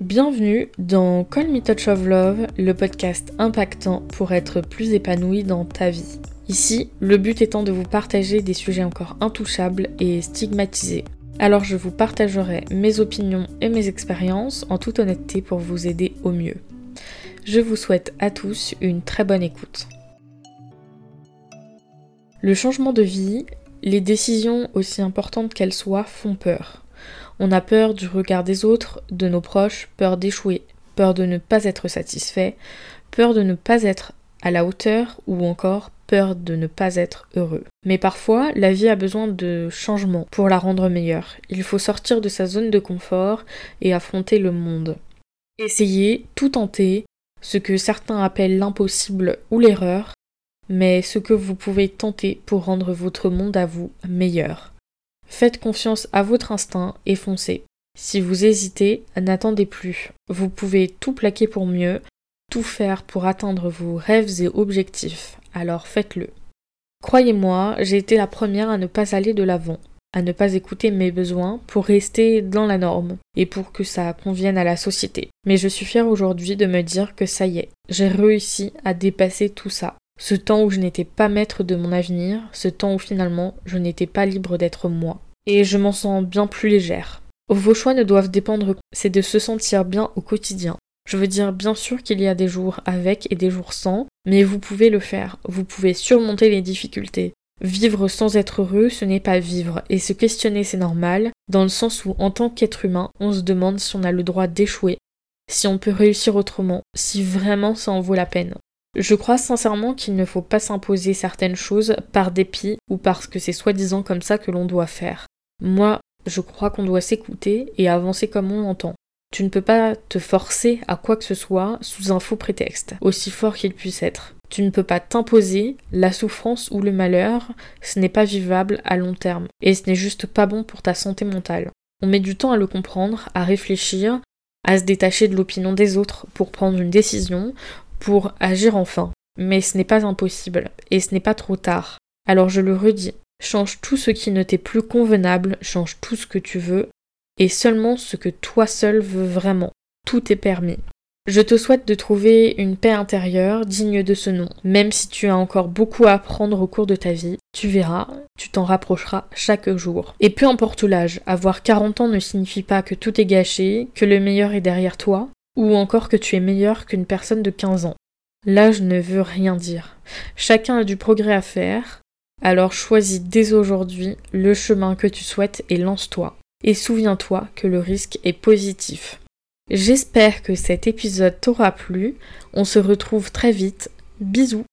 Bienvenue dans Call Me Touch of Love, le podcast impactant pour être plus épanoui dans ta vie. Ici, le but étant de vous partager des sujets encore intouchables et stigmatisés. Alors je vous partagerai mes opinions et mes expériences en toute honnêteté pour vous aider au mieux. Je vous souhaite à tous une très bonne écoute. Le changement de vie, les décisions aussi importantes qu'elles soient font peur. On a peur du regard des autres, de nos proches, peur d'échouer, peur de ne pas être satisfait, peur de ne pas être à la hauteur ou encore peur de ne pas être heureux. Mais parfois, la vie a besoin de changement pour la rendre meilleure. Il faut sortir de sa zone de confort et affronter le monde. Essayez, tout tenter, ce que certains appellent l'impossible ou l'erreur, mais ce que vous pouvez tenter pour rendre votre monde à vous meilleur. Faites confiance à votre instinct et foncez. Si vous hésitez, n'attendez plus. Vous pouvez tout plaquer pour mieux, tout faire pour atteindre vos rêves et objectifs. Alors faites-le. Croyez-moi, j'ai été la première à ne pas aller de l'avant, à ne pas écouter mes besoins pour rester dans la norme et pour que ça convienne à la société. Mais je suis fière aujourd'hui de me dire que ça y est, j'ai réussi à dépasser tout ça. Ce temps où je n'étais pas maître de mon avenir, ce temps où finalement je n'étais pas libre d'être moi. Et je m'en sens bien plus légère. Vos choix ne doivent dépendre, c'est de se sentir bien au quotidien. Je veux dire, bien sûr qu'il y a des jours avec et des jours sans, mais vous pouvez le faire, vous pouvez surmonter les difficultés. Vivre sans être heureux, ce n'est pas vivre, et se questionner, c'est normal, dans le sens où, en tant qu'être humain, on se demande si on a le droit d'échouer, si on peut réussir autrement, si vraiment ça en vaut la peine. Je crois sincèrement qu'il ne faut pas s'imposer certaines choses par dépit ou parce que c'est soi-disant comme ça que l'on doit faire. Moi, je crois qu'on doit s'écouter et avancer comme on l'entend. Tu ne peux pas te forcer à quoi que ce soit sous un faux prétexte, aussi fort qu'il puisse être. Tu ne peux pas t'imposer la souffrance ou le malheur, ce n'est pas vivable à long terme, et ce n'est juste pas bon pour ta santé mentale. On met du temps à le comprendre, à réfléchir, à se détacher de l'opinion des autres pour prendre une décision, pour agir enfin. Mais ce n'est pas impossible, et ce n'est pas trop tard. Alors je le redis, change tout ce qui ne t'est plus convenable, change tout ce que tu veux, et seulement ce que toi seul veux vraiment. Tout est permis. Je te souhaite de trouver une paix intérieure digne de ce nom. Même si tu as encore beaucoup à apprendre au cours de ta vie, tu verras, tu t'en rapprocheras chaque jour. Et peu importe l'âge, avoir 40 ans ne signifie pas que tout est gâché, que le meilleur est derrière toi, ou encore que tu es meilleur qu'une personne de 15 ans. L'âge ne veut rien dire. Chacun a du progrès à faire, alors choisis dès aujourd'hui le chemin que tu souhaites et lance-toi. Et souviens-toi que le risque est positif. J'espère que cet épisode t'aura plu. On se retrouve très vite. Bisous